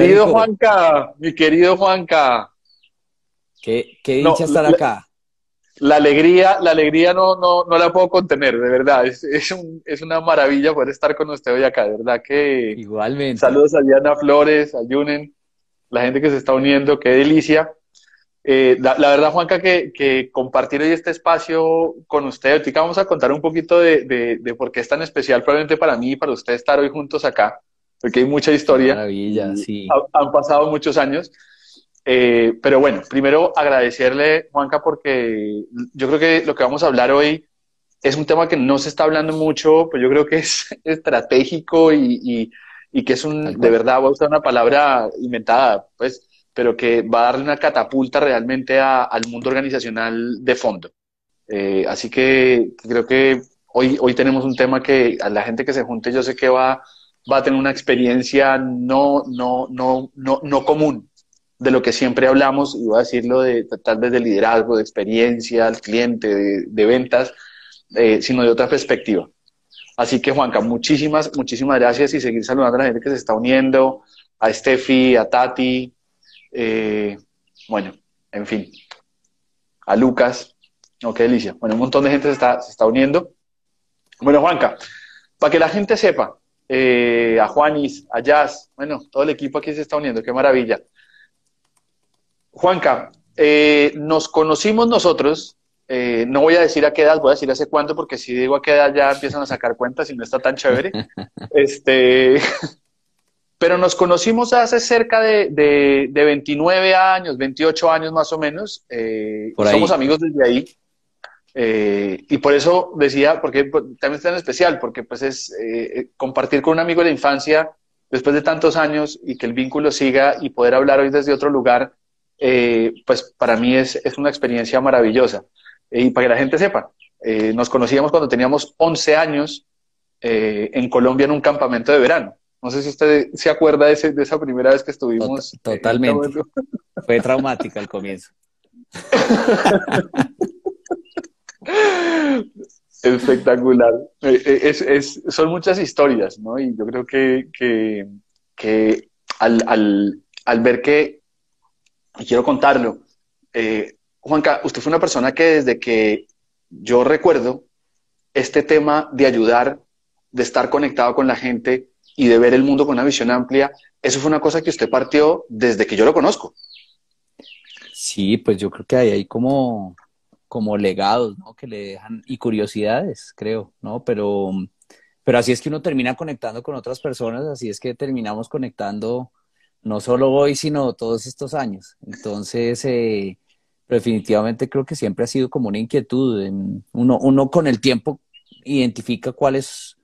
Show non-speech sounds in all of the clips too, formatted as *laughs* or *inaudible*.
querido Juanca, mi querido Juanca. Qué, qué dicha estar acá. La alegría, la alegría no, no, no la puedo contener, de verdad. Es, es, un, es una maravilla poder estar con usted hoy acá, de verdad que. Igualmente. Saludos a Diana Flores, a Yunen, la gente que se está uniendo, qué delicia. Eh, la, verdad, Juanca, que, que, compartir hoy este espacio con usted, ahorita vamos a contar un poquito de, de, de, por qué es tan especial probablemente para mí y para usted estar hoy juntos acá, porque hay mucha historia. Maravilla, sí. Han, pasado muchos años. Eh, pero bueno, primero agradecerle, Juanca, porque yo creo que lo que vamos a hablar hoy es un tema que no se está hablando mucho, pues yo creo que es *laughs* estratégico y, y, y que es un, de verdad, voy a usar una palabra inventada, pues pero que va a darle una catapulta realmente al mundo organizacional de fondo. Eh, así que creo que hoy, hoy tenemos un tema que a la gente que se junte yo sé que va, va a tener una experiencia no, no, no, no, no común de lo que siempre hablamos, y voy a decirlo de, tal vez de liderazgo, de experiencia al cliente, de, ventas, eh, sino de otra perspectiva. Así que Juanca, muchísimas, muchísimas gracias y seguir saludando a la gente que se está uniendo, a Steffi, a Tati, eh, bueno, en fin, a Lucas, no, qué delicia. Bueno, un montón de gente se está, se está uniendo. Bueno, Juanca, para que la gente sepa, eh, a Juanis, a Jazz, bueno, todo el equipo aquí se está uniendo, qué maravilla. Juanca, eh, nos conocimos nosotros, no voy a decir a qué edad, voy a decir hace cuánto, porque si digo a qué edad ya empiezan a sacar cuentas y no está tan chévere. *laughs* este, pero nos conocimos hace cerca de, de, 29 años, 28 años más o menos. Eh, somos amigos desde ahí. Eh, y por eso decía, porque también es tan especial, porque pues es eh, compartir con un amigo de la infancia después de tantos años y que el vínculo siga y poder hablar hoy desde otro lugar, pues para mí es, es, una experiencia maravillosa. y para que la gente sepa, nos conocíamos cuando teníamos 11 años en Colombia en un campamento de verano. No sé si usted se acuerda de, esa primera vez que estuvimos. Totalmente. *laughs* Fue traumática al comienzo. *laughs* Espectacular. Eh, eh, son muchas historias, ¿no? Y yo creo que, que, al, ver que, y quiero contarlo, eh, Juanca, usted fue una persona que desde que yo recuerdo este tema de ayudar, de estar conectado con la gente, y de ver el mundo con una visión amplia, eso fue una cosa que usted partió desde que yo lo conozco. Sí, pues yo creo que hay ahí como, como legados, ¿no? Que le dejan, y curiosidades, creo, ¿no? Pero, pero así es que uno termina conectando con otras personas, así es que terminamos conectando no solo hoy, sino todos estos años. Entonces, eh, definitivamente creo que siempre ha sido como una inquietud. Uno, uno con el tiempo identifica cuáles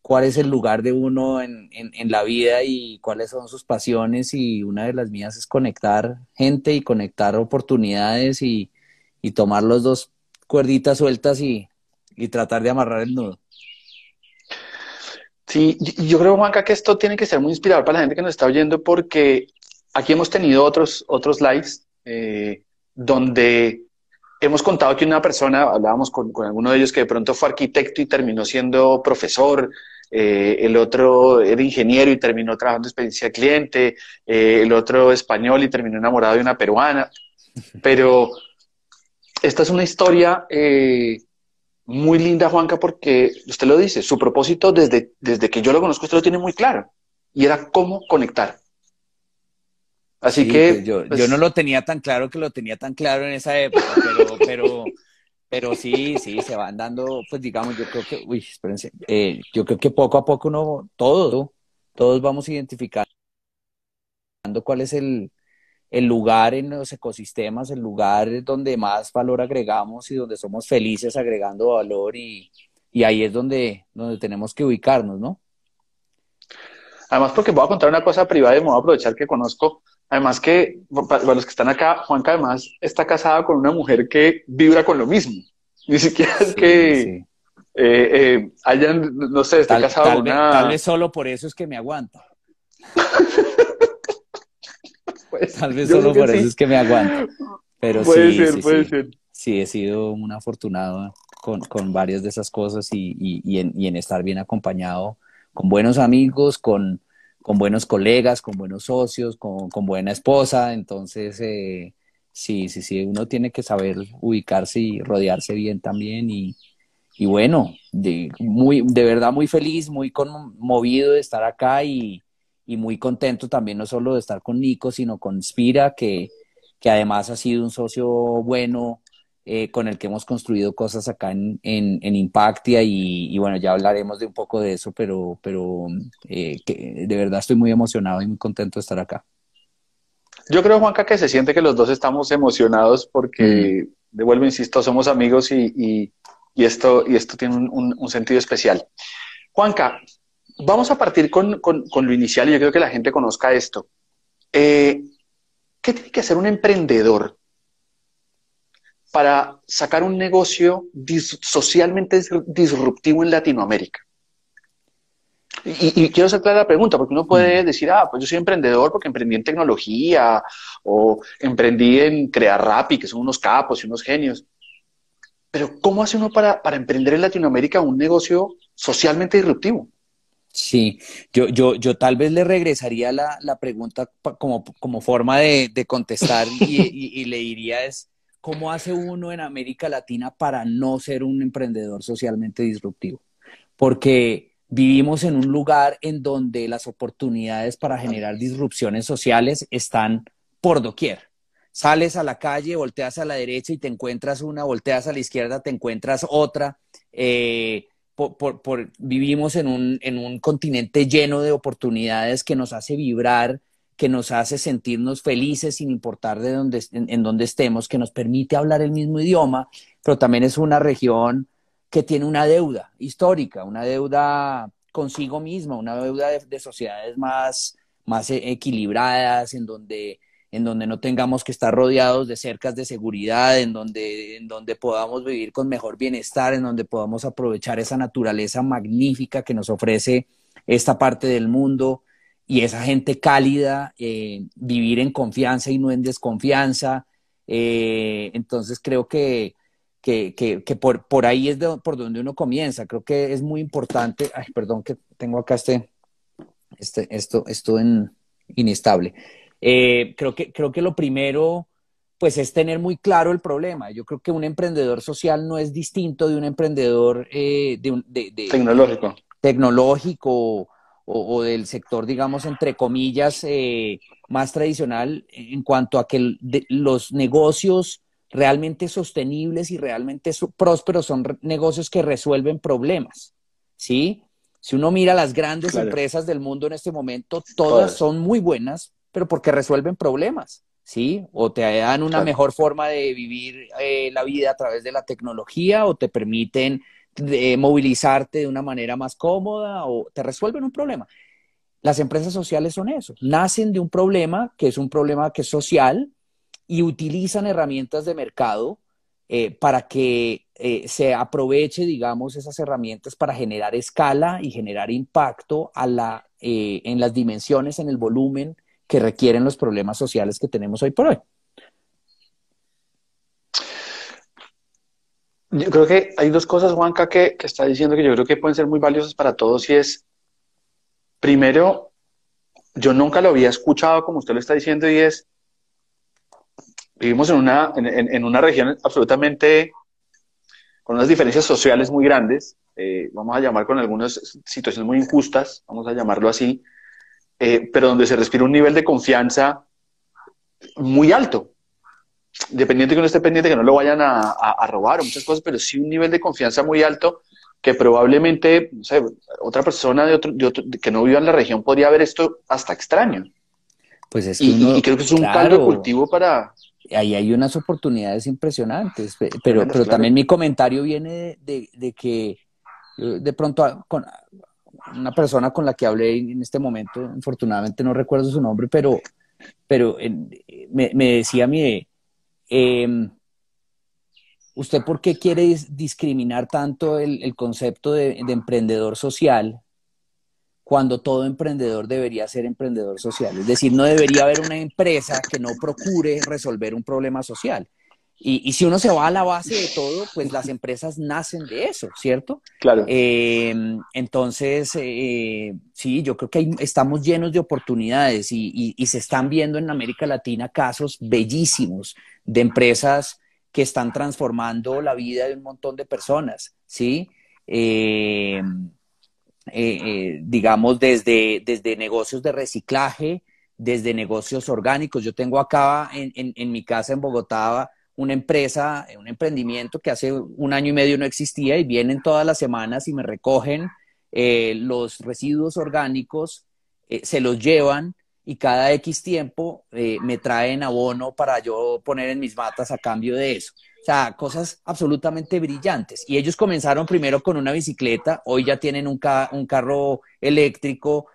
cuál es el lugar de uno en, en, la vida y cuáles son sus pasiones y una de las mías es conectar gente y conectar oportunidades y, y tomar los dos cuerditas sueltas y, y, tratar de amarrar el nudo. Sí, yo creo, Juanca, que esto tiene que ser muy inspirador para la gente que nos está oyendo porque aquí hemos tenido otros, otros lives eh, donde hemos contado que una persona, hablábamos con, con, alguno de ellos que de pronto fue arquitecto y terminó siendo profesor, eh, el otro era ingeniero y terminó trabajando en experiencia cliente, eh, el otro español y terminó enamorado de una peruana. *laughs* Pero esta es una historia eh, muy linda, Juanca, porque usted lo dice, su propósito desde, desde que yo lo conozco, usted lo tiene muy claro, y era cómo conectar. Así que... Pues yo, pues no lo tenía tan claro que lo tenía tan claro en esa época, pero, *laughs* pero pero sí, sí, se van dando, pues digamos, yo creo que, uy, espérense, eh, yo creo que poco a poco uno, todos, todos vamos identificando cuál es el, el lugar en los ecosistemas, el lugar donde más valor agregamos y donde somos felices agregando valor y, y ahí es donde, donde tenemos que ubicarnos, ¿no? Además, porque voy a contar una cosa privada y me voy a aprovechar que conozco Además que, para los que están acá, Juanca además está casada con una mujer que vibra con lo mismo. Ni siquiera es que eh, eh, hayan, no sé, está casado con una... Tal vez solo por eso es que me aguanta. Pues, tal vez solo por eso es que me aguanta. Pero puede sí, ser, sí, puede ser. Sí, he sido un afortunado con, con varias de esas cosas y, y, y, en, y en estar bien acompañado con buenos amigos, con con buenos colegas, con buenos socios, con, con buena esposa. Entonces, eh, sí, sí, sí, uno tiene que saber ubicarse y rodearse bien también. Y, y bueno, de, muy, de verdad muy feliz, muy conmovido de estar acá y, y muy contento también no solo de estar con Nico, sino con Spira, que, que además ha sido un socio bueno eh, con el que hemos construido cosas acá en, en, Impactia y, bueno, ya hablaremos de un poco de eso, pero, pero eh, que de verdad estoy muy emocionado y muy contento de estar acá. Yo creo, Juanca, que se siente que los dos estamos emocionados porque, mm. de vuelvo, insisto, somos amigos y, y, esto, y esto tiene un, un, sentido especial. Juanca, vamos a partir con, con, con, lo inicial y yo creo que la gente conozca esto. Eh, ¿Qué tiene que hacer un emprendedor para sacar un negocio socialmente disruptivo en Latinoamérica? Y, quiero hacer clara la pregunta, porque uno puede mm. decir, ah, pues yo soy emprendedor porque emprendí en tecnología o emprendí en crear Rappi, que son unos capos y unos genios. Pero ¿cómo hace uno para, para emprender en Latinoamérica un negocio socialmente disruptivo? Sí, yo, yo, yo tal vez le regresaría la, la pregunta como, como forma de, de contestar *laughs* y, y, le diría es, ¿cómo hace uno en América Latina para no ser un emprendedor socialmente disruptivo? Porque vivimos en un lugar en donde las oportunidades para generar disrupciones sociales están por doquier. Sales a la calle, volteas a la derecha y te encuentras una, volteas a la izquierda, te encuentras otra. Eh, por, vivimos en un, en un continente lleno de oportunidades que nos hace vibrar que nos hace sentirnos felices sin importar de dónde, en, dónde estemos, que nos permite hablar el mismo idioma, pero también es una región que tiene una deuda histórica, una deuda consigo misma, una deuda de, sociedades más, más equilibradas, en donde, en donde no tengamos que estar rodeados de cercas de seguridad, en donde, en donde podamos vivir con mejor bienestar, en donde podamos aprovechar esa naturaleza magnífica que nos ofrece esta parte del mundo y esa gente cálida, eh, vivir en confianza y no en desconfianza. Eh, entonces creo que, que, que, por, por, ahí es por donde uno comienza. Creo que es muy importante. Ay, perdón que tengo acá este, este esto, esto en inestable. Eh, creo, que, creo que lo primero, pues, es tener muy claro el problema. Yo creo que un emprendedor social no es distinto de un emprendedor de, de, tecnológico. Tecnológico o, del sector, digamos, entre comillas, eh, más tradicional en cuanto a que los negocios realmente sostenibles y realmente prósperos son negocios que resuelven problemas, ¿sí? Si uno mira las grandes empresas del mundo en este momento, todas son muy buenas, pero porque resuelven problemas, ¿sí? O te dan una mejor forma de vivir eh, la vida a través de la tecnología o te permiten de movilizarte de una manera más cómoda o te resuelven un problema. Las empresas sociales son eso, nacen de un problema que es un problema que es social y utilizan herramientas de mercado eh, para que eh, se aproveche, digamos, esas herramientas para generar escala y generar impacto a la, eh, en las dimensiones, en el volumen que requieren los problemas sociales que tenemos hoy por hoy. Yo creo que hay dos cosas, Juanca, que, está diciendo que yo creo que pueden ser muy valiosas para todos y es, primero, yo nunca lo había escuchado como usted lo está diciendo y es, vivimos en una, en, en una región absolutamente con unas diferencias sociales muy grandes, eh, vamos a llamar con algunas situaciones muy injustas, vamos a llamarlo así, eh, pero donde se respira un nivel de confianza muy alto. Dependiente que uno esté pendiente, que no lo vayan a, a, robar o muchas cosas, pero sí un nivel de confianza muy alto que probablemente, no sé, otra persona de otro, que no viva en la región podría ver esto hasta extraño. Pues es y, creo que es un caldo cultivo para... Ahí hay unas oportunidades impresionantes, pero, pero también mi comentario viene de, de, que de pronto con una persona con la que hablé en este momento, infortunadamente no recuerdo su nombre, pero, pero me, decía mí, Em, ¿Usted por qué quiere discriminar tanto el, concepto de, emprendedor social cuando todo emprendedor debería ser emprendedor social? Es decir, no debería haber una empresa que no procure resolver un problema social. Y, si uno se va a la base de todo, pues las empresas nacen de eso, ¿cierto? Claro. Em, entonces, eh, sí, yo creo que estamos llenos de oportunidades y, se están viendo en América Latina casos bellísimos de empresas que están transformando la vida de un montón de personas, ¿sí? Em, eh, eh, digamos, desde, desde negocios de reciclaje, desde negocios orgánicos. Yo tengo acá en, en mi casa en Bogotá una empresa, un emprendimiento que hace un año y medio no existía y vienen todas las semanas y me recogen eh, los residuos orgánicos, eh, se los llevan y cada X tiempo eh, me traen abono para yo poner en mis matas a cambio de eso. O sea, cosas absolutamente brillantes. Y ellos comenzaron primero con una bicicleta, hoy ya tienen un, un carro eléctrico,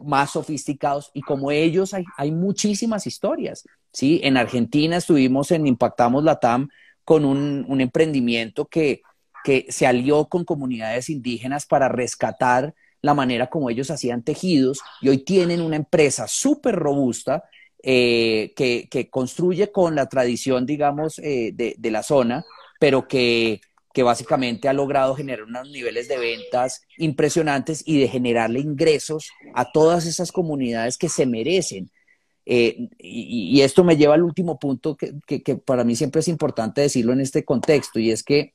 más sofisticados y como ellos hay, hay muchísimas historias. ¿Sí? En Argentina estuvimos en Impactamos Latam con un, emprendimiento que, se alió con comunidades indígenas para rescatar la manera como ellos hacían tejidos y hoy tienen una empresa súper robusta eh, que, construye con la tradición, digamos, eh, de, de, la zona, pero que, que, básicamente ha logrado generar unos niveles de ventas impresionantes y de generarle ingresos a todas esas comunidades que se merecen eh, y, esto me lleva al último punto que, para mí siempre es importante decirlo en este contexto, y es que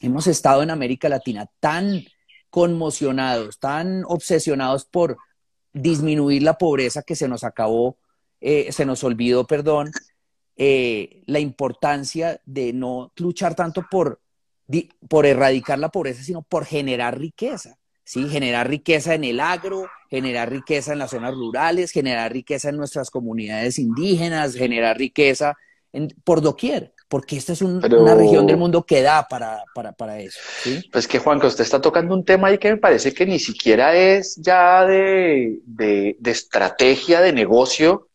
hemos estado en América Latina tan conmocionados, tan obsesionados por disminuir la pobreza que se nos acabó, eh, se nos olvidó, perdón, eh, la importancia de no luchar tanto por erradicar la pobreza, sino por generar riqueza. ¿Sí? Generar riqueza en el agro, generar riqueza en las zonas rurales, generar riqueza en nuestras comunidades indígenas, generar riqueza en, por doquier, porque esta es una región del mundo que da para, para, para eso. ¿sí? Pues que Juan, que usted está tocando un tema ahí que me parece que ni siquiera es ya de, de, de estrategia de negocio,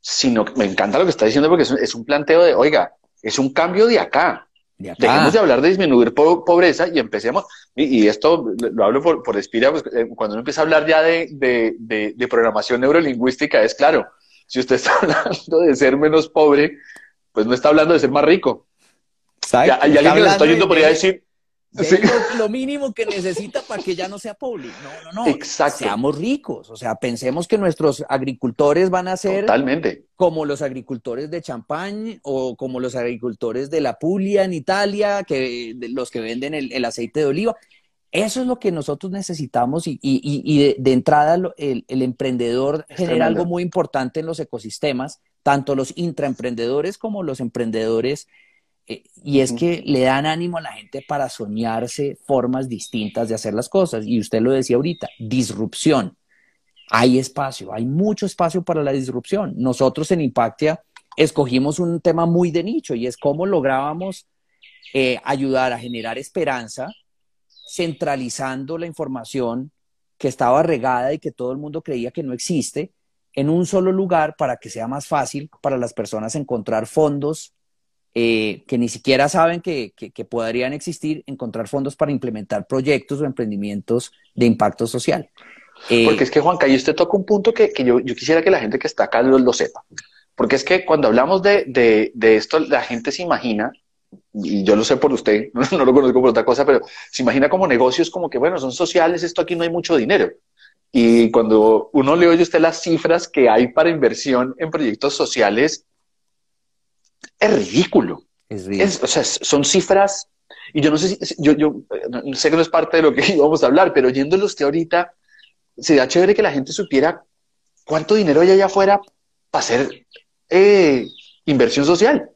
sino que me encanta lo que está diciendo porque es es un planteo de, oiga, es un cambio de acá. Dejemos de hablar de disminuir pobreza y empecemos, y, esto lo hablo por, por Espira, pues, eh, cuando uno empieza a hablar ya de, de, de, programación neurolingüística, es claro, si usted *laughs* está hablando de ser menos pobre, pues no está hablando de ser más rico. y alguien que nos está oyendo podría decir, *laughs* lo, mínimo que necesita para que ya no sea pobre. No, no, no. Exacto. Seamos ricos. O sea, pensemos que nuestros agricultores van a ser Totalmente. como los agricultores de champán o como los agricultores de la Puglia en Italia, que los que venden el, aceite de oliva. Eso es lo que nosotros necesitamos y, y, y de, entrada el, el emprendedor genera algo muy importante en los ecosistemas, tanto los intraemprendedores como los emprendedores y es que le dan ánimo a la gente para soñarse formas distintas de hacer las cosas. Y usted lo decía ahorita, disrupción. Hay espacio, hay mucho espacio para la disrupción. Nosotros en Impactia escogimos un tema muy de nicho y es cómo lográbamos eh, ayudar a generar esperanza centralizando la información que estaba regada y que todo el mundo creía que no existe en un solo lugar para que sea más fácil para las personas encontrar fondos eh, que ni siquiera saben que, podrían existir, encontrar fondos para implementar proyectos o emprendimientos de impacto social. Eh, Porque es que, Juanca, y usted toca un punto que, yo, quisiera que la gente que está acá lo, sepa. Porque es que cuando hablamos de, esto, la gente se imagina, y yo lo sé por usted, *laughs* no, lo conozco por otra cosa, pero se imagina como negocios como que, bueno, son sociales, esto aquí no hay mucho dinero. Y cuando uno le oye usted las cifras que hay para inversión en proyectos sociales, es ridículo. Es o sea, son cifras, y yo no sé si, yo, yo sé que no es parte de lo que *laughs* íbamos a hablar, pero oyéndolo usted ahorita, sería chévere que la gente supiera cuánto dinero hay allá afuera para hacer eh, inversión social.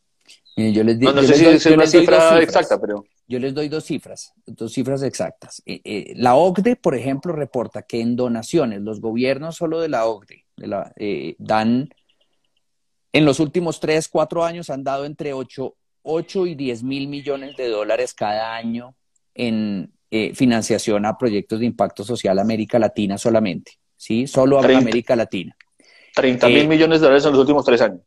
yo les no, sé si es una cifra exacta, pero... Yo les doy dos cifras, dos cifras exactas. Eh, eh, la OCDE, por ejemplo, reporta que en donaciones, los gobiernos solo de la OCDE de la, dan en los últimos tres, cuatro años han dado entre 8, y 10 mil millones de dólares cada año en eh, financiación a proyectos de impacto social América Latina solamente, ¿sí? Solo América Latina. 30 mil eh, millones de dólares en los últimos tres años.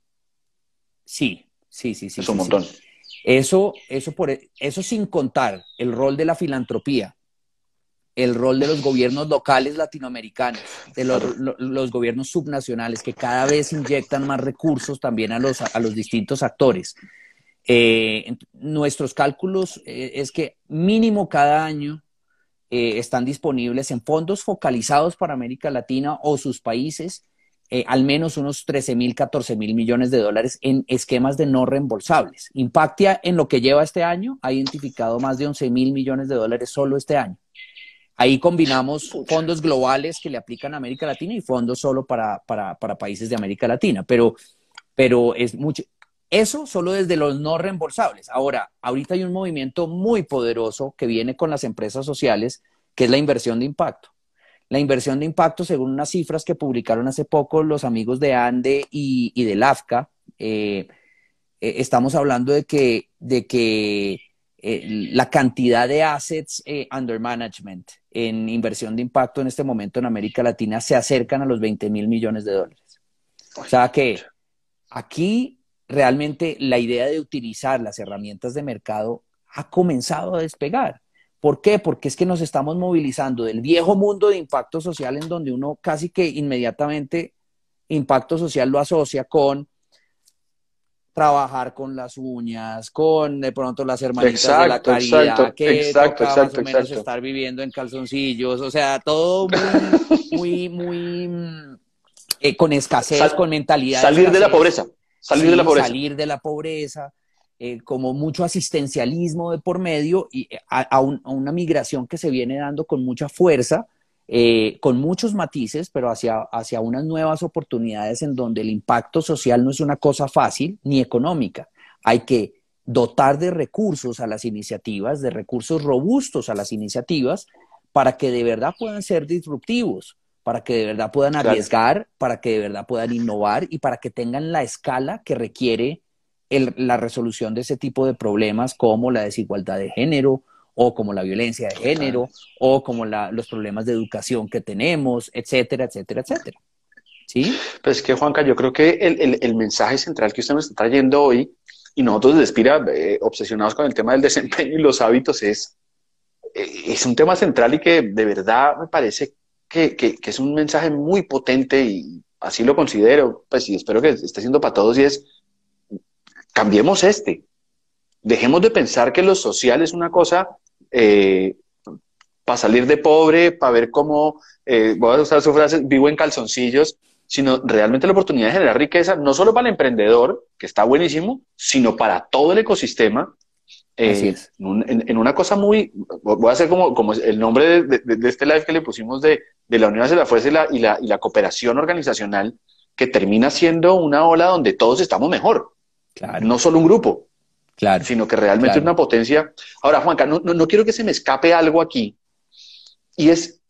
Sí, sí, sí, sí. Es un montón. Eso, eso, por, eso sin contar el rol de la filantropía, el rol de los gobiernos locales latinoamericanos, de los, gobiernos subnacionales, que cada vez inyectan más recursos también a los, a los distintos actores. Eh, nuestros cálculos eh, es que mínimo cada año eh, están disponibles en fondos focalizados para América Latina o sus países al menos unos 13 mil, 14 mil millones de dólares en esquemas de no reembolsables. Impactia en lo que lleva este año, ha identificado más de 11 mil millones de dólares solo este año. Ahí combinamos fondos globales que le aplican a América Latina y fondos solo para, para, para países de América Latina, pero, pero es mucho. Eso solo desde los no reembolsables. Ahora, ahorita hay un movimiento muy poderoso que viene con las empresas sociales, que es la inversión de impacto. La inversión de impacto, según unas cifras que publicaron hace poco los amigos de ANDE y, y del AFCA, eh, eh, estamos hablando de que, de que eh, la cantidad de assets under management en inversión de impacto en este momento en América Latina se acercan a los 20 mil millones de dólares. O sea que aquí realmente la idea de utilizar las herramientas de mercado ha comenzado a despegar. ¿Por qué? Porque es que nos estamos movilizando del viejo mundo de impacto social en donde uno casi que inmediatamente impacto social lo asocia con trabajar con las uñas, con de pronto las hermanitas de la caridad, que exacto, toca más o menos estar viviendo en calzoncillos, o sea, todo muy, muy, muy eh, con escasez, con mentalidad. Salir de la pobreza. Salir de la pobreza. Salir de la pobreza, eh, como mucho asistencialismo de por medio y eh, a, una migración que se viene dando con mucha fuerza, eh, con muchos matices, pero hacia, hacia unas nuevas oportunidades en donde el impacto social no es una cosa fácil ni económica. Hay que dotar de recursos a las iniciativas, de recursos robustos a las iniciativas, para que de verdad puedan ser disruptivos para que de verdad puedan arriesgar, para que de verdad puedan innovar y para que tengan la escala que requiere la resolución de ese tipo de problemas como la desigualdad de género o como la violencia de género o como los problemas de educación que tenemos, etcétera, etcétera, etcétera. ¿Sí? Pues es que, Juanca, yo creo que el, mensaje central que usted nos está trayendo hoy y nosotros de Espira, eh, obsesionados con el tema del desempeño y los hábitos, es, eh, es un tema central y que de verdad me parece que, es un mensaje muy potente y así lo considero, pues y espero que esté siendo para todos y es, cambiemos este. Dejemos de pensar que lo social es una cosa eh, para salir de pobre, para ver cómo, eh, voy a usar su frase, vivo en calzoncillos, sino realmente la oportunidad de generar riqueza, no solo para el emprendedor, que está buenísimo, sino para todo el ecosistema eh, en, una cosa muy, voy a hacer como, como el nombre de, este live que le pusimos de, la unión hacia la fuerza y la, y, la, y la, cooperación organizacional, que termina siendo una ola donde todos estamos mejor. Claro. No solo un grupo, claro. sino que realmente es una potencia. Ahora, Juanca, no, no, quiero que se me escape algo aquí. Y es,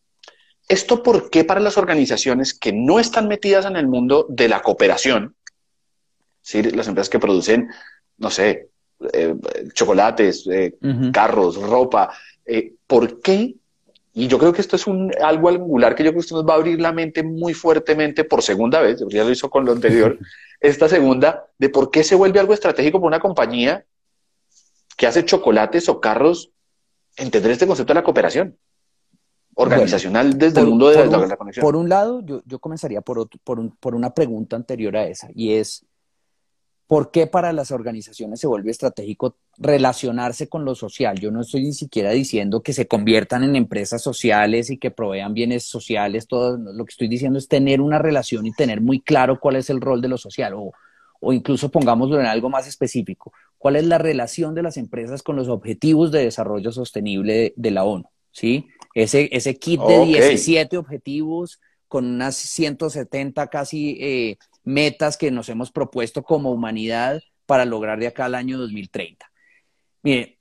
¿esto por qué para las organizaciones que no están metidas en el mundo de la cooperación, ¿sí? las empresas que producen, no sé, eh, chocolates, eh, carros, ropa. Eh, ¿Por qué? Y yo creo que esto es un, algo angular que yo creo que esto nos va a abrir la mente muy fuertemente por segunda vez, ya lo hizo con lo anterior, *laughs* esta segunda, de por qué se vuelve algo estratégico para una compañía que hace chocolates o carros, entender este concepto de la cooperación organizacional desde el mundo de la, conexión. Por un lado, yo, yo comenzaría por, por, por una pregunta anterior a esa, y es, ¿Por qué para las organizaciones se vuelve estratégico relacionarse con lo social? Yo no estoy ni siquiera diciendo que se conviertan en empresas sociales y que provean bienes sociales. Todo lo que estoy diciendo es tener una relación y tener muy claro cuál es el rol de lo social. O, o incluso pongámoslo en algo más específico. ¿Cuál es la relación de las empresas con los objetivos de desarrollo sostenible de, la ONU? ¿Sí? Ese, ese kit de 17 objetivos con unas 170 casi eh, metas que nos hemos propuesto como humanidad para lograr de acá al año 2030. Mire,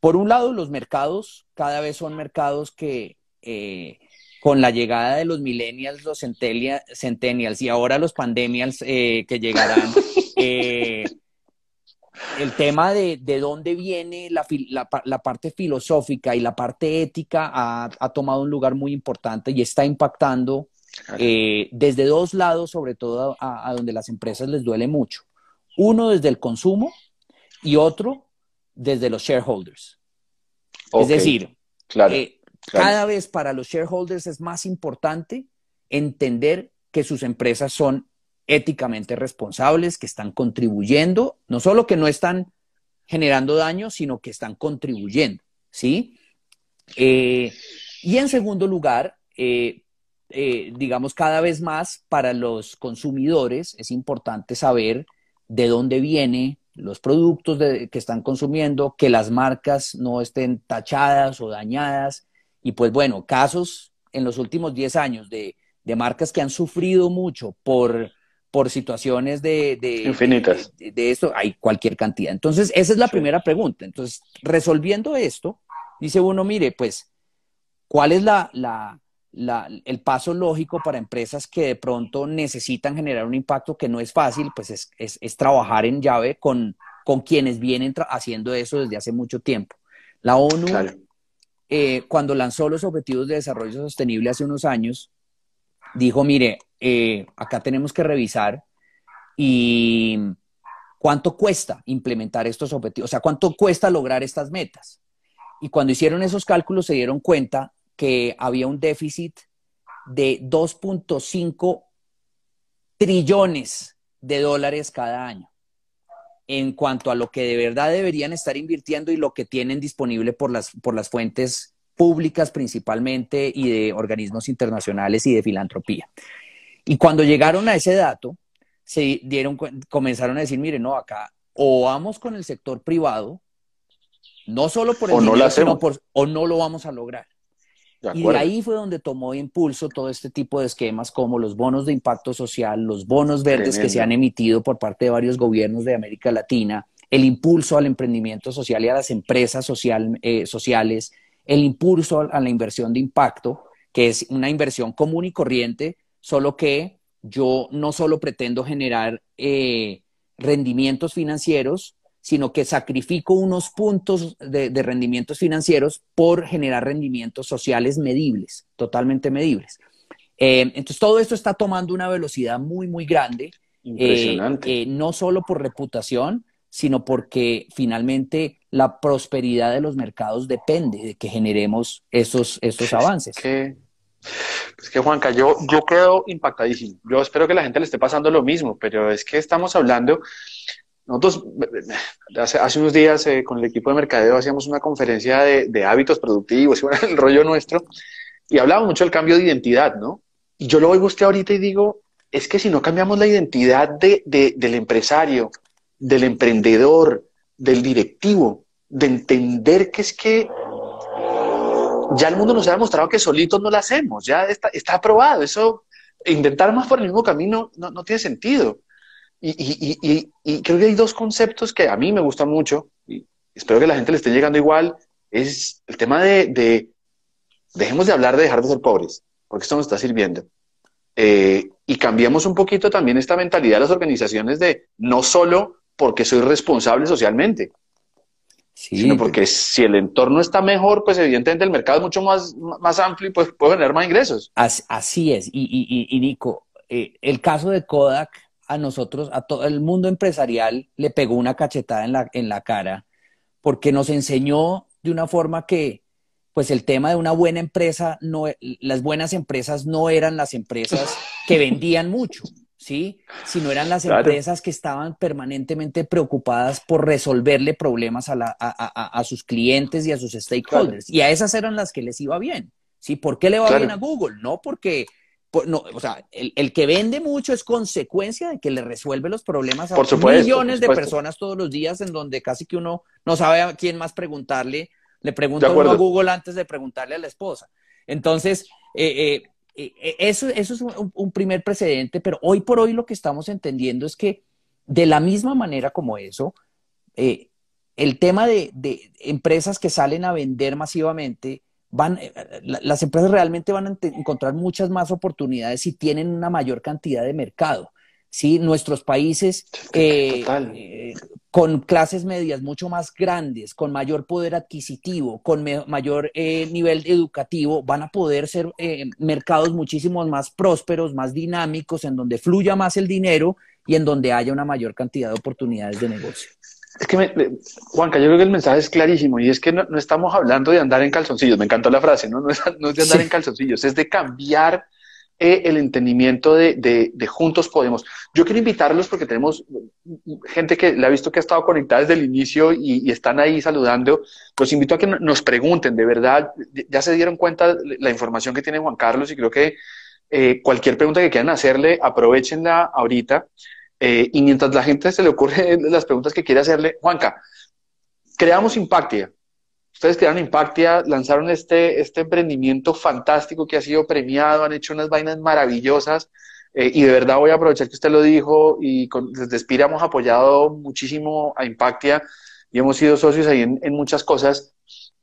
por un lado, los mercados cada vez son mercados que eh, con la llegada de los millennials, los centennials y ahora los pandemials eh, que llegarán, *laughs* eh, el tema de, de dónde viene la, la, parte filosófica y la parte ética ha, ha tomado un lugar muy importante y está impactando eh, desde dos lados, sobre todo a, donde las empresas les duele mucho. Uno desde el consumo y otro desde los shareholders. es decir, claro. Eh, Cada vez para los shareholders es más importante entender que sus empresas son éticamente responsables, que están contribuyendo, no solo que no están generando daño, sino que están contribuyendo, ¿sí? Eh, y en segundo lugar, eh, eh, digamos, cada vez más para los consumidores es importante saber de dónde vienen los productos que están consumiendo, que las marcas no estén tachadas o dañadas. Y pues bueno, casos en los últimos 10 años de, de marcas que han sufrido mucho por por situaciones de, de infinitas. de, esto hay cualquier cantidad. Entonces esa es la primera pregunta. Entonces resolviendo esto dice uno mire pues cuál es la, la, la, el paso lógico para empresas que de pronto necesitan generar un impacto que no es fácil pues es, es, es trabajar en llave con con quienes vienen haciendo eso desde hace mucho tiempo la ONU eh, cuando lanzó los objetivos de desarrollo sostenible hace unos años dijo mire eh, acá tenemos que revisar y cuánto cuesta implementar estos objetivos, o sea, cuánto cuesta lograr estas metas. Y cuando hicieron esos cálculos se dieron cuenta que había un déficit de 2.5 trillones de dólares cada año en cuanto a lo que de verdad deberían estar invirtiendo y lo que tienen disponible por las, por las fuentes públicas principalmente y de organismos internacionales y de filantropía. Y cuando llegaron a ese dato, se dieron, comenzaron a decir, mire, no, acá o vamos con el sector privado, no solo por el o dinero, no sino por, o no lo vamos a lograr. Y de ahí fue donde tomó impulso todo este tipo de esquemas como los bonos de impacto social, los bonos verdes que se han emitido por parte de varios gobiernos de América Latina, el impulso al emprendimiento social y a las empresas social, eh, sociales, el impulso a la inversión de impacto, que es una inversión común y corriente solo que yo no solo pretendo generar eh, rendimientos financieros, sino que sacrifico unos puntos de, rendimientos financieros por generar rendimientos sociales medibles, totalmente medibles. Eh, entonces, todo esto está tomando una velocidad muy, muy grande. Impresionante. Eh, no solo por reputación, sino porque finalmente la prosperidad de los mercados depende de que generemos esos, esos avances. Es que Juanca, yo, yo quedo impactadísimo. Yo espero que la gente le esté pasando lo mismo, pero es que estamos hablando, nosotros hace, hace unos días eh, con el equipo de mercadeo hacíamos una conferencia de, hábitos productivos y *laughs* el rollo nuestro, y hablábamos mucho del cambio de identidad, ¿no? Y yo lo oigo usted ahorita y digo, es que si no cambiamos la identidad de, de, del empresario, del emprendedor, del directivo, de entender que es que ya el mundo nos ha demostrado que solitos no lo hacemos, ya está, está aprobado. Eso, intentar más por el mismo camino no, no tiene sentido. Y, y, y, y, creo que hay dos conceptos que a mí me gustan mucho, y espero que la gente le esté llegando igual, es el tema de, de dejemos de hablar de dejar de ser pobres, porque esto nos está sirviendo. Eh, y cambiamos un poquito también esta mentalidad de las organizaciones de no solo porque soy responsable socialmente, sino porque si el entorno está mejor, pues evidentemente el mercado es mucho más, más amplio y pues puedo generar más ingresos. Así, es. Y, y, y Nico, eh, el caso de Kodak a nosotros, a todo el mundo empresarial, le pegó una cachetada en la, en la cara porque nos enseñó de una forma que, pues el tema de una buena empresa, no, las buenas empresas no eran las empresas que *laughs* vendían mucho. ¿sí? Sino eran las empresas que estaban permanentemente preocupadas por resolverle problemas a, sus clientes y a sus stakeholders. Y a esas eran las que les iba bien, ¿sí? ¿Por qué le va bien a Google? No porque... no, o sea, el, que vende mucho es consecuencia de que le resuelve los problemas a millones de personas todos los días en donde casi que uno no sabe a quién más preguntarle, le pregunta uno a Google antes de preguntarle a la esposa. Entonces, eh, eh, eh, eso, eso es un, primer precedente, pero hoy por hoy lo que estamos entendiendo es que de la misma manera como eso, eh, el tema de, empresas que salen a vender masivamente, van, las empresas realmente van a encontrar muchas más oportunidades si tienen una mayor cantidad de mercado. ¿sí? Nuestros países con clases medias mucho más grandes, con mayor poder adquisitivo, con mayor eh, nivel educativo, van a poder ser eh, mercados muchísimo más prósperos, más dinámicos, en donde fluya más el dinero y en donde haya una mayor cantidad de oportunidades de negocio. Es que, me, Juanca, yo creo que el mensaje es clarísimo y es que no, estamos hablando de andar en calzoncillos, me encantó la frase, ¿no? *laughs* No es, de andar en calzoncillos, es de cambiar eh, el entendimiento de, de, juntos podemos. Yo quiero invitarlos porque tenemos gente que le ha visto que ha estado conectada desde el inicio y, están ahí saludando. Los invito a que nos pregunten, de verdad, ya se dieron cuenta la información que tiene Juan Carlos y creo que eh, cualquier pregunta que quieran hacerle, aprovechenla ahorita. Eh, y mientras la gente se le ocurre *laughs* las preguntas que quiere hacerle, Juanca, creamos Impactia. Ustedes crearon Impactia, lanzaron este, este emprendimiento fantástico que ha sido premiado, han hecho unas vainas maravillosas. Eh, y de verdad voy a aprovechar que usted lo dijo y con, desde Spira hemos apoyado muchísimo a Impactia y hemos sido socios ahí en, muchas cosas.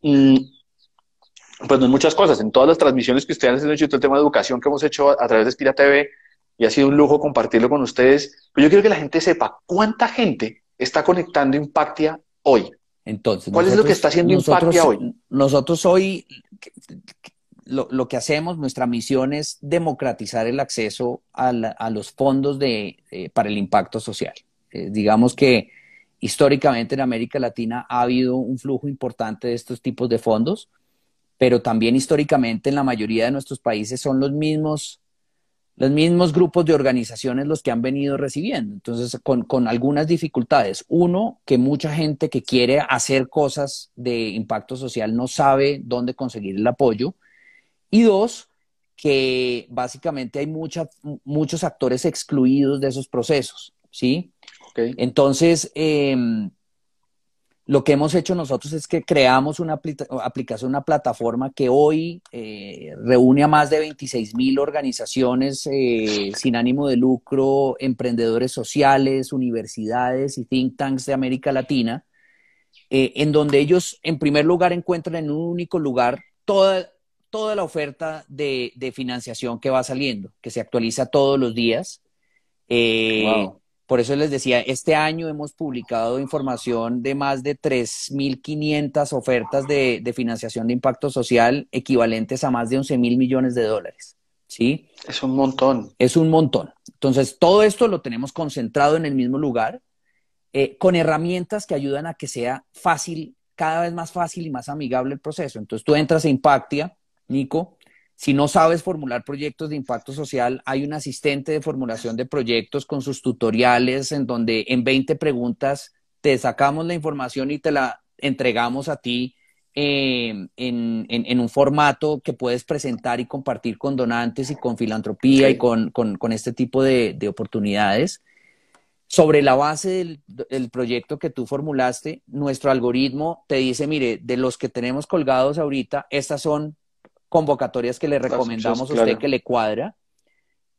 pues no en muchas cosas, en todas las transmisiones que ustedes han hecho, todo el tema de educación que hemos hecho a, a través de Spira TV, y ha sido un lujo compartirlo con ustedes. Pero yo quiero que la gente sepa cuánta gente está conectando Impactia hoy. Entonces, ¿cuál es lo que está haciendo Impactia hoy? Nosotros hoy lo, que hacemos, nuestra misión es democratizar el acceso a, los fondos de, eh, para el impacto social. Eh, digamos que históricamente en América Latina ha habido un flujo importante de estos tipos de fondos, pero también históricamente en la mayoría de nuestros países son los mismos los mismos grupos de organizaciones los que han venido recibiendo. Entonces, con, algunas dificultades. Uno, que mucha gente que quiere hacer cosas de impacto social no sabe dónde conseguir el apoyo. Y dos, que básicamente hay muchos actores excluidos de esos procesos, ¿sí? Entonces, em, lo que hemos hecho nosotros es que creamos una aplicación, una plataforma que hoy eh, reúne a más de 26 mil organizaciones eh, sin ánimo de lucro, emprendedores sociales, universidades y think tanks de América Latina, eh, en donde ellos en primer lugar encuentran en un único lugar toda, toda la oferta de, financiación que va saliendo, que se actualiza todos los días. Por eso les decía, este año hemos publicado información de más de 3.500 ofertas de, financiación de impacto social equivalentes a más de 11 mil millones de dólares. ¿Sí? Es un montón. Es un montón. Entonces, todo esto lo tenemos concentrado en el mismo lugar, eh, con herramientas que ayudan a que sea fácil, cada vez más fácil y más amigable el proceso. Entonces, tú entras a Impactia, Nico, si no sabes formular proyectos de impacto social, hay un asistente de formulación de proyectos con sus tutoriales en donde en 20 preguntas te sacamos la información y te la entregamos a ti em, en, un formato que puedes presentar y compartir con donantes y con filantropía y con, este tipo de, oportunidades. Sobre la base del, del, proyecto que tú formulaste, nuestro algoritmo te dice, mire, de los que tenemos colgados ahorita, estas son convocatorias que le recomendamos a usted que le cuadra.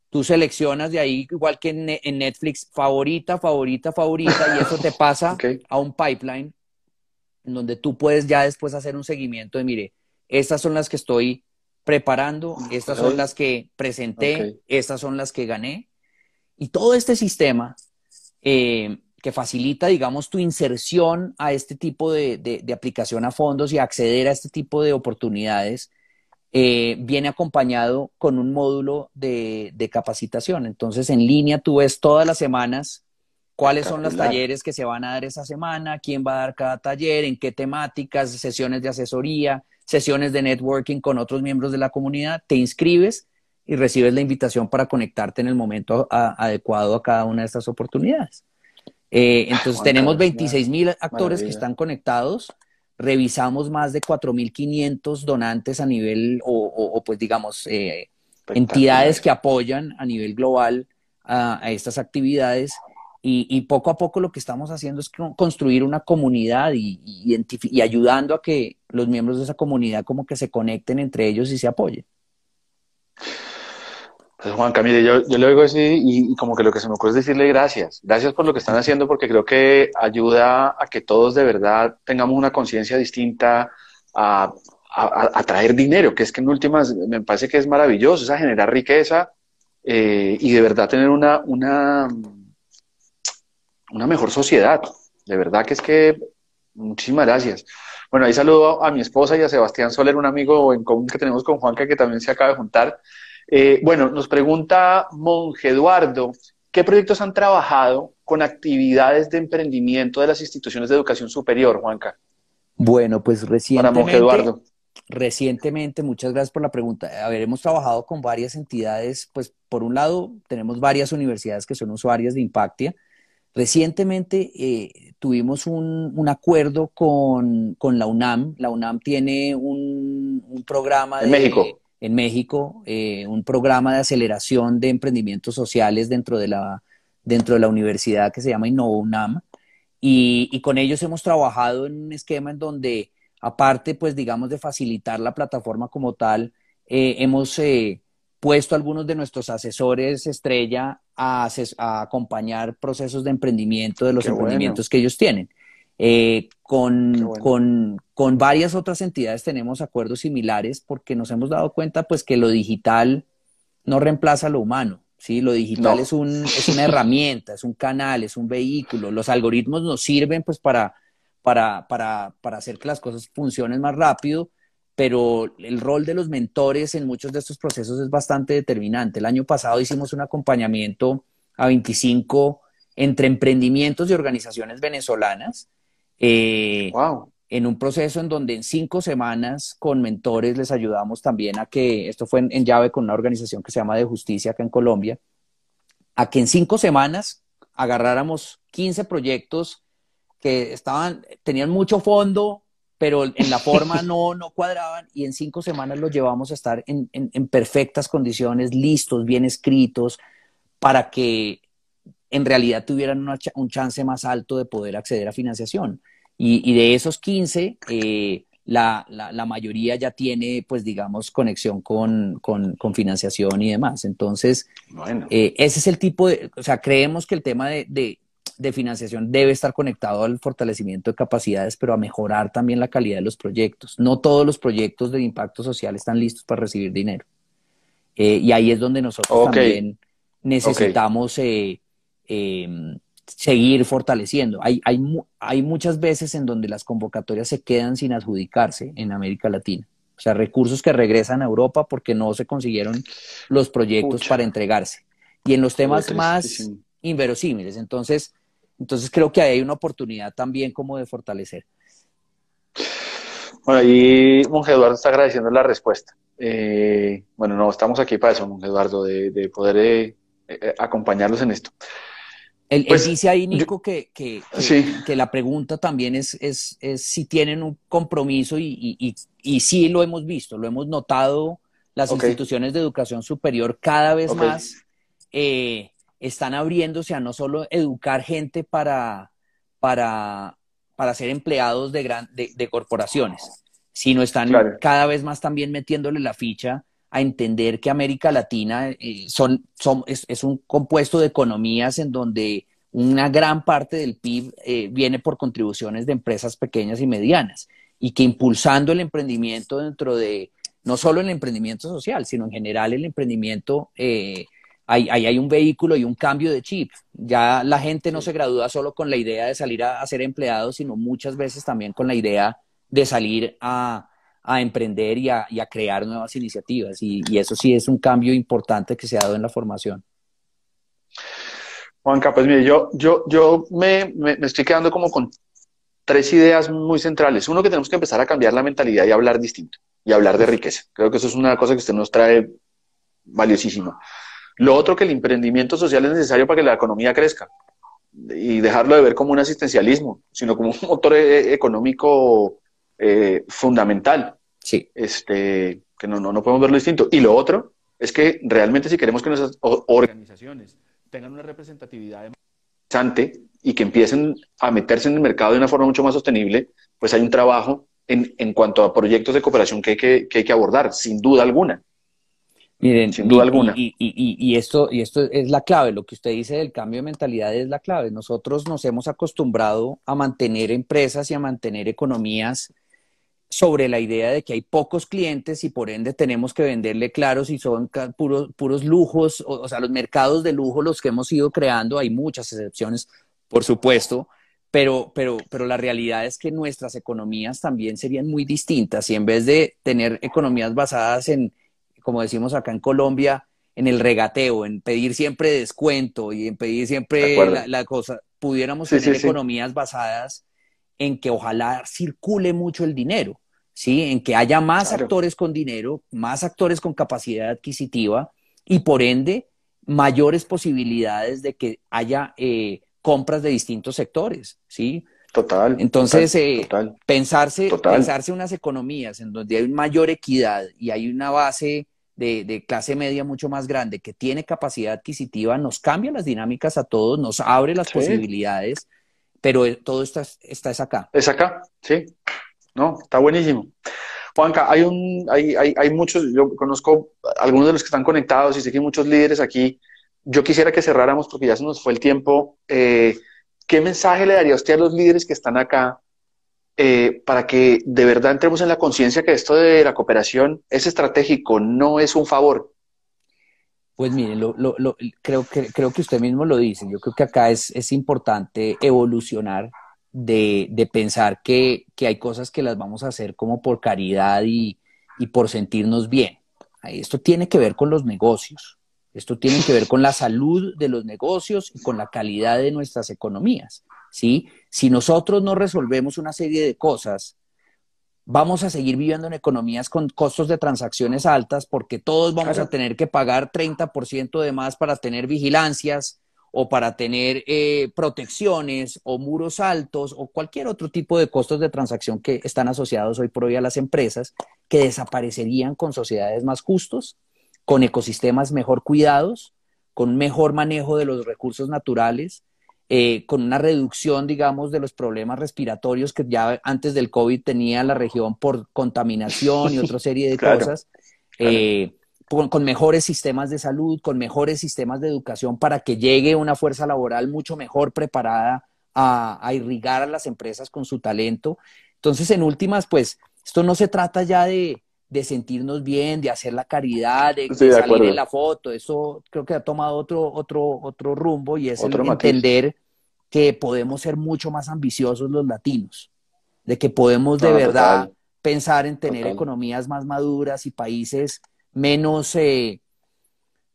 Tú seleccionas de ahí, igual que en, Netflix, favorita, favorita, favorita, y eso te *laughs* pasa a un pipeline en donde tú puedes ya después hacer un seguimiento de, mire, estas son las que estoy preparando, estas son las que presenté, estas son las que gané. Y todo este sistema eh, que facilita, digamos, tu inserción a este tipo de, de, aplicación a fondos y acceder a este tipo de oportunidades, eh, viene acompañado con un módulo de, capacitación. Entonces, en línea tú ves todas las semanas cuáles son los talleres que se van a dar esa semana, quién va a dar cada taller, en qué temáticas, sesiones de asesoría, sesiones de networking con otros miembros de la comunidad. Te inscribes y recibes la invitación para conectarte en el momento adecuado a cada una de estas oportunidades. Eh, entonces, tenemos 26 mil actores que están conectados revisamos más de 4.500 donantes a nivel, o, pues digamos, eh, entidades que apoyan a nivel global a, estas actividades. Y, poco a poco lo que estamos haciendo es construir una comunidad y, y, ayudando a que los miembros de esa comunidad como que se conecten entre ellos y se apoyen. Pues Juan Camille, yo, yo le oigo así y, como que lo que se me ocurre es decirle gracias. Gracias por lo que están haciendo porque creo que ayuda a que todos de verdad tengamos una conciencia distinta a, a, traer dinero, que es que en últimas me parece que es maravilloso, es a generar riqueza eh, y de verdad tener una, una, una mejor sociedad. De verdad que es que muchísimas gracias. Bueno, ahí saludo a mi esposa y a Sebastián Soler, un amigo en común que tenemos con Juanca que también se acaba de juntar. Eh, bueno, nos pregunta Monje Eduardo, ¿qué proyectos han trabajado con actividades de emprendimiento de las instituciones de educación superior, Juanca? Bueno, pues recientemente... Para Eduardo. Recientemente, muchas gracias por la pregunta. A ver, hemos trabajado con varias entidades, pues por un lado tenemos varias universidades que son usuarias de Impactia. Recientemente eh, tuvimos un, acuerdo con, la UNAM. La UNAM tiene un, programa en México. En México, eh, un programa de aceleración de emprendimientos sociales dentro de la, dentro de la universidad que se llama Innova UNAM. Y, y con ellos hemos trabajado en un esquema en donde Aparte, pues digamos, de facilitar la plataforma como tal, eh, hemos eh, puesto algunos de nuestros asesores estrella a, acompañar procesos de emprendimiento de los emprendimientos que ellos tienen. Eh, con, con, varias otras entidades tenemos acuerdos similares porque nos hemos dado cuenta pues que lo digital no reemplaza lo humano. ¿sí? Lo digital es, un, *laughs* es una herramienta, es un canal, es un vehículo. Los algoritmos nos sirven pues para para, para, para hacer que las cosas funcionen más rápido, pero el rol de los mentores en muchos de estos procesos es bastante determinante. El año pasado hicimos un acompañamiento a 25 entre emprendimientos y organizaciones venezolanas. Eh, wow. En un proceso en donde en cinco semanas con mentores les ayudamos también a que, esto fue en llave con una organización que se llama De Justicia acá en Colombia, a que en cinco semanas agarráramos 15 proyectos que estaban, tenían mucho fondo, pero en la forma *laughs* no, no cuadraban y en cinco semanas los llevamos a estar en, perfectas condiciones, listos, bien escritos, para que en realidad tuvieran un chance más alto de poder acceder a financiación. Y, de esos 15, eh, la, mayoría ya tiene, pues digamos, conexión con, financiación y demás. Entonces, eh, ese es el tipo de, o sea, creemos que el tema de, de financiación debe estar conectado al fortalecimiento de capacidades, pero a mejorar también la calidad de los proyectos. No todos los proyectos de impacto social están listos para recibir dinero. Eh, y ahí es donde nosotros también necesitamos eh, seguir fortaleciendo. Hay, hay, hay muchas veces en donde las convocatorias se quedan sin adjudicarse en América Latina. O sea, recursos que regresan a Europa porque no se consiguieron los proyectos para entregarse. Y en los temas más inverosímiles. Entonces, entonces creo que hay una oportunidad también como de fortalecer. Bueno, ahí Monje Eduardo está agradeciendo la respuesta. Eh, bueno, no, estamos aquí para eso, Monje Eduardo, de, poder eh, eh, acompañarlos en esto. Él, pues, dice ahí, Nico, que, que, que, la pregunta también es, es, si tienen un compromiso y, y, y, sí lo hemos visto, lo hemos notado las instituciones de educación superior cada vez más están abriéndose a no solo educar gente para, para, para ser empleados de, gran, de, corporaciones, sino están cada vez más también metiéndole la ficha a entender que América Latina eh, son, son, es, un compuesto de economías en donde una gran parte del PIB eh, viene por contribuciones de empresas pequeñas y medianas y que impulsando el emprendimiento dentro de, no solo el emprendimiento social, sino en general el emprendimiento eh, ahí, hay un vehículo y un cambio de chip. Ya la gente no se gradúa solo con la idea de salir a, ser empleado, sino muchas veces también con la idea de salir a, emprender y a, crear nuevas iniciativas. Y, eso sí es un cambio importante que se ha dado en la formación. Juanca, pues mire, yo, yo, yo me, me, estoy quedando como con tres ideas muy centrales. Uno, que tenemos que empezar a cambiar la mentalidad y hablar distinto y hablar de riqueza. Creo que eso es una cosa que usted nos trae valiosísima. Lo otro que el emprendimiento social es necesario para que la economía crezca y dejarlo de ver como un asistencialismo, sino como un motor eh, económico eh, fundamental. Sí. Este, que no, no, no podemos verlo distinto. Y lo otro es que realmente si queremos que nuestras organizaciones tengan una representatividad interesante y que empiecen a meterse en el mercado de una forma mucho más sostenible, pues hay un trabajo en, en cuanto a proyectos de cooperación que hay que, que hay que abordar, sin duda alguna. Miren, sin duda y, alguna. Y, esto, y esto es la clave, lo que usted dice del cambio de mentalidad es la clave. Nosotros nos hemos acostumbrado a mantener empresas y a mantener economías sobre la idea de que hay pocos clientes y por ende tenemos que venderle claro si son puros, puros lujos, o, sea, los mercados de lujo los que hemos ido creando, hay muchas excepciones, por supuesto, pero, pero, pero la realidad es que nuestras economías también serían muy distintas y en vez de tener economías basadas en como decimos acá en Colombia, en el regateo, en pedir siempre descuento y en pedir siempre la, cosa, pudiéramos tener economías basadas en que ojalá circule mucho el dinero, ¿sí? En que haya más actores con dinero, más actores con capacidad adquisitiva y por ende mayores posibilidades de que haya eh, compras de distintos sectores, ¿sí? Total. Entonces, eh, Pensarse, pensarse unas economías en donde hay mayor equidad y hay una base de, clase media mucho más grande que tiene capacidad adquisitiva, nos cambia las dinámicas a todos, nos abre las posibilidades, pero todo está, está es acá. Es acá, sí. No, está buenísimo. Juanca, hay, un, hay, hay, hay muchos, yo conozco algunos de los que están conectados y sé que hay muchos líderes aquí. Yo quisiera que cerráramos porque ya se nos fue el tiempo. Eh, ¿Qué mensaje le daría usted a los líderes que están acá eh, para que de verdad entremos en la conciencia que esto de la cooperación es estratégico, no es un favor. Pues mire, lo, creo, que, creo que usted mismo lo dice. Yo creo que acá es, importante evolucionar de, pensar que, que, hay cosas que las vamos a hacer como por caridad y, y por sentirnos bien. Esto tiene que ver con los negocios. Esto tiene que ver con la salud de los negocios y con la calidad de nuestras economías. ¿sí? Si nosotros no resolvemos una serie de cosas, vamos a seguir viviendo en economías con costos de transacciones altas porque todos vamos a tener que pagar 30% de más para tener vigilancias o para tener eh, protecciones o muros altos o cualquier otro tipo de costos de transacción que están asociados hoy por hoy a las empresas que desaparecerían con sociedades más justos, con ecosistemas mejor cuidados, con mejor manejo de los recursos naturales, eh, con una reducción, digamos, de los problemas respiratorios que ya antes del COVID tenía la región por contaminación y otra serie de cosas, eh, con, mejores sistemas de salud, con mejores sistemas de educación para que llegue una fuerza laboral mucho mejor preparada a, irrigar a las empresas con su talento. Entonces, en últimas, pues, esto no se trata ya de, sentirnos bien, de hacer la caridad, de, salir en la foto. Eso creo que ha tomado otro, otro, otro rumbo y es entender que podemos ser mucho más ambiciosos los latinos, de que podemos de verdad pensar en tener economías más maduras y países menos, eh,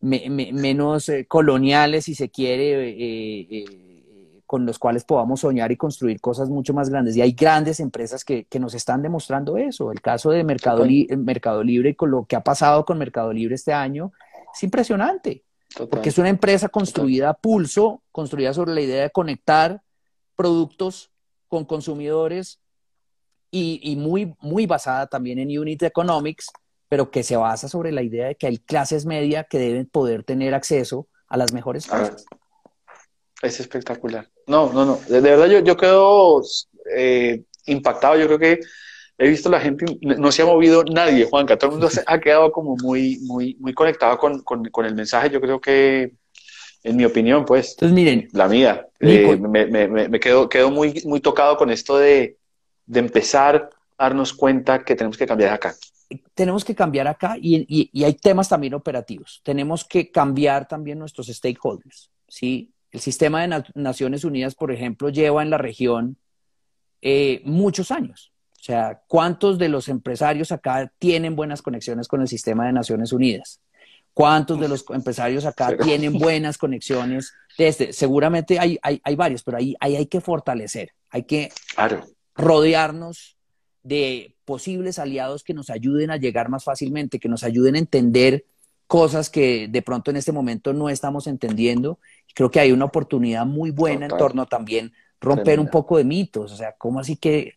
menos eh, coloniales, si se quiere, eh, con los cuales podamos soñar y construir cosas mucho más grandes. Y hay grandes empresas que, nos están demostrando eso. El caso de Mercado, Mercado Libre, con lo que ha pasado con Mercado Libre este año, es impresionante. Porque es una empresa construida a pulso, construida sobre la idea de conectar productos con consumidores y, muy, muy basada también en Unit Economics, pero que se basa sobre la idea de que hay clases medias que deben poder tener acceso a las mejores cosas. Es espectacular. No, no, no. De, verdad yo, yo quedo eh, impactado. Yo creo que he visto la gente, no se ha movido nadie, Juanca, todo el mundo se ha quedado como muy, muy, muy conectado con, con, el mensaje. Yo creo que, en mi opinión, pues, Entonces, miren, la mía, eh, me, me, me, quedo, quedo muy, muy tocado con esto de, de empezar a darnos cuenta que tenemos que cambiar acá. Tenemos que cambiar acá y, y, y hay temas también operativos. Tenemos que cambiar también nuestros stakeholders, ¿sí? El sistema de Naciones Unidas, por ejemplo, lleva en la región eh, muchos años o sea, ¿cuántos de los empresarios acá tienen buenas conexiones con el sistema de Naciones Unidas? ¿Cuántos de los empresarios acá tienen buenas conexiones? Desde, seguramente hay, hay, hay varios, pero ahí, hay que fortalecer, hay que rodearnos de posibles aliados que nos ayuden a llegar más fácilmente, que nos ayuden a entender cosas que de pronto en este momento no estamos entendiendo. Creo que hay una oportunidad muy buena en torno a también romper un poco de mitos, o sea, ¿cómo así que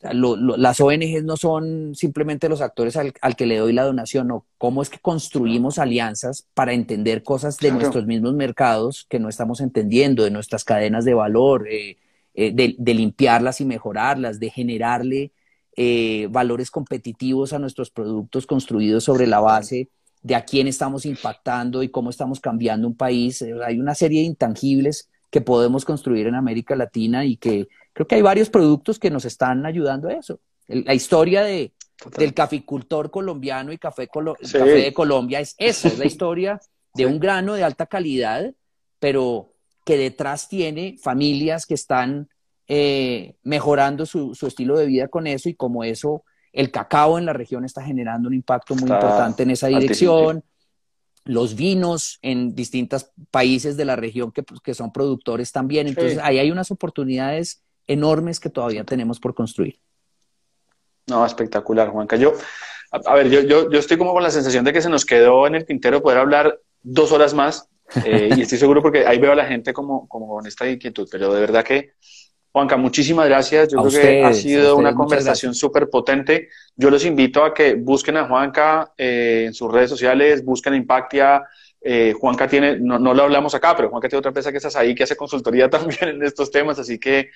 las ONGs no son simplemente los actores al, que le doy la donación, no. ¿Cómo es que construimos alianzas para entender cosas de nuestros mismos mercados que no estamos entendiendo, de nuestras cadenas de valor, eh, eh, de, limpiarlas y mejorarlas, de generarle eh, valores competitivos a nuestros productos construidos sobre la base de a quién estamos impactando y cómo estamos cambiando un país? Hay una serie de intangibles que podemos construir en América Latina y que creo que hay varios productos que nos están ayudando a eso. la historia de, del caficultor colombiano y café, café de Colombia es esa, es la *laughs* historia de un grano de alta calidad, pero que detrás tiene familias que están eh, mejorando su, estilo de vida con eso y como eso, el cacao en la región está generando un impacto muy importante en esa dirección. los vinos en distintos países de la región que, que son productores también. Entonces, ahí hay unas oportunidades enormes que todavía tenemos por construir. No, espectacular, Juanca. Yo, a, ver, yo, yo, yo, estoy como con la sensación de que se nos quedó en el tintero poder hablar dos horas más eh, y estoy seguro porque ahí veo a la gente como, como con esta inquietud, pero de verdad que, Juanca, muchísimas gracias. Yo creo que ha sido una conversación súper potente. Yo los invito a que busquen a Juanca eh, en sus redes sociales, busquen a Impactia. Eh, Juanca tiene, no, no, lo hablamos acá, pero Juanca tiene otra empresa que estás ahí que hace consultoría *laughs* también en estos temas, así que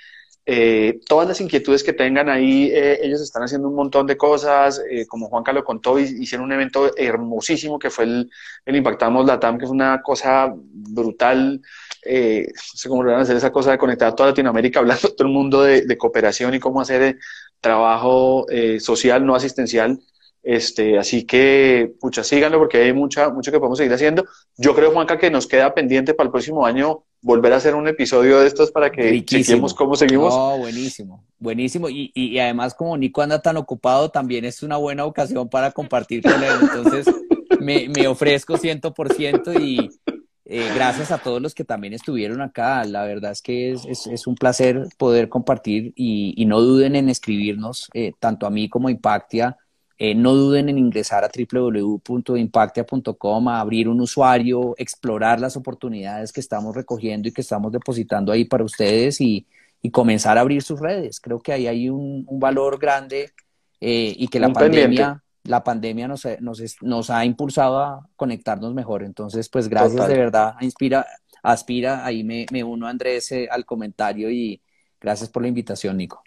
eh, todas las inquietudes que tengan ahí, eh, ellos están haciendo un montón de cosas, eh, como Juanca lo contó, hicieron un evento hermosísimo que fue el, el Impactamos Latam, que es una cosa brutal, cómo van a hacer esa cosa de conectar a toda Latinoamérica, *laughs* hablando todo el mundo de, de cooperación y cómo hacer trabajo social, no asistencial, este, así que, pucha, síganlo porque hay mucha, mucho que podemos seguir haciendo. Yo creo, Juanca, que nos queda pendiente para el próximo año volver a hacer un episodio de estos para que chequemos cómo seguimos. No, buenísimo, buenísimo. Y, y, además, como Nico anda tan ocupado, también es una buena ocasión para compartir con él. Entonces, me, me ofrezco ciento por ciento y eh, gracias a todos los que también estuvieron acá. La verdad es que es, es, es un placer poder compartir y, y, no duden en escribirnos, eh, tanto a mí como a Impactia eh, no duden en ingresar a www.impactia.com, a abrir un usuario, explorar las oportunidades que estamos recogiendo y que estamos depositando ahí para ustedes y, comenzar a abrir sus redes. Creo que ahí hay un, valor grande eh, y que la pandemia, la pandemia nos, nos, ha impulsado a conectarnos mejor. Entonces, pues gracias de verdad. Inspira, aspira, ahí me, me uno Andrés eh, al comentario y gracias por la invitación, Nico.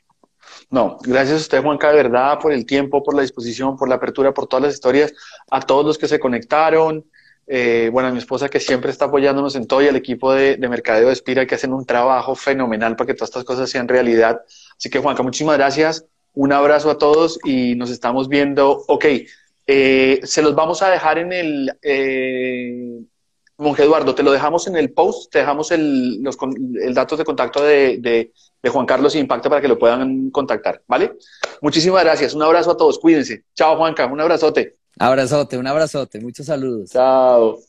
No, gracias a usted, Juanca, de verdad, por el tiempo, por la disposición, por la apertura, por todas las historias, a todos los que se conectaron. Eh, bueno, a mi esposa que siempre está apoyándonos en todo y al equipo de, de Mercadeo de Espira que hacen un trabajo fenomenal para que todas estas cosas sean realidad. Así que, Juanca, muchísimas gracias. Un abrazo a todos y nos estamos viendo. Ok, eh, se los vamos a dejar en el, eh, Monje Eduardo, te lo dejamos en el post, te dejamos el, los el datos de contacto de, de, de, Juan Carlos y Impacto para que lo puedan contactar, ¿vale? Muchísimas gracias, un abrazo a todos, cuídense. Chao Juanca, un abrazote. Abrazote, un abrazote, muchos saludos. Chao.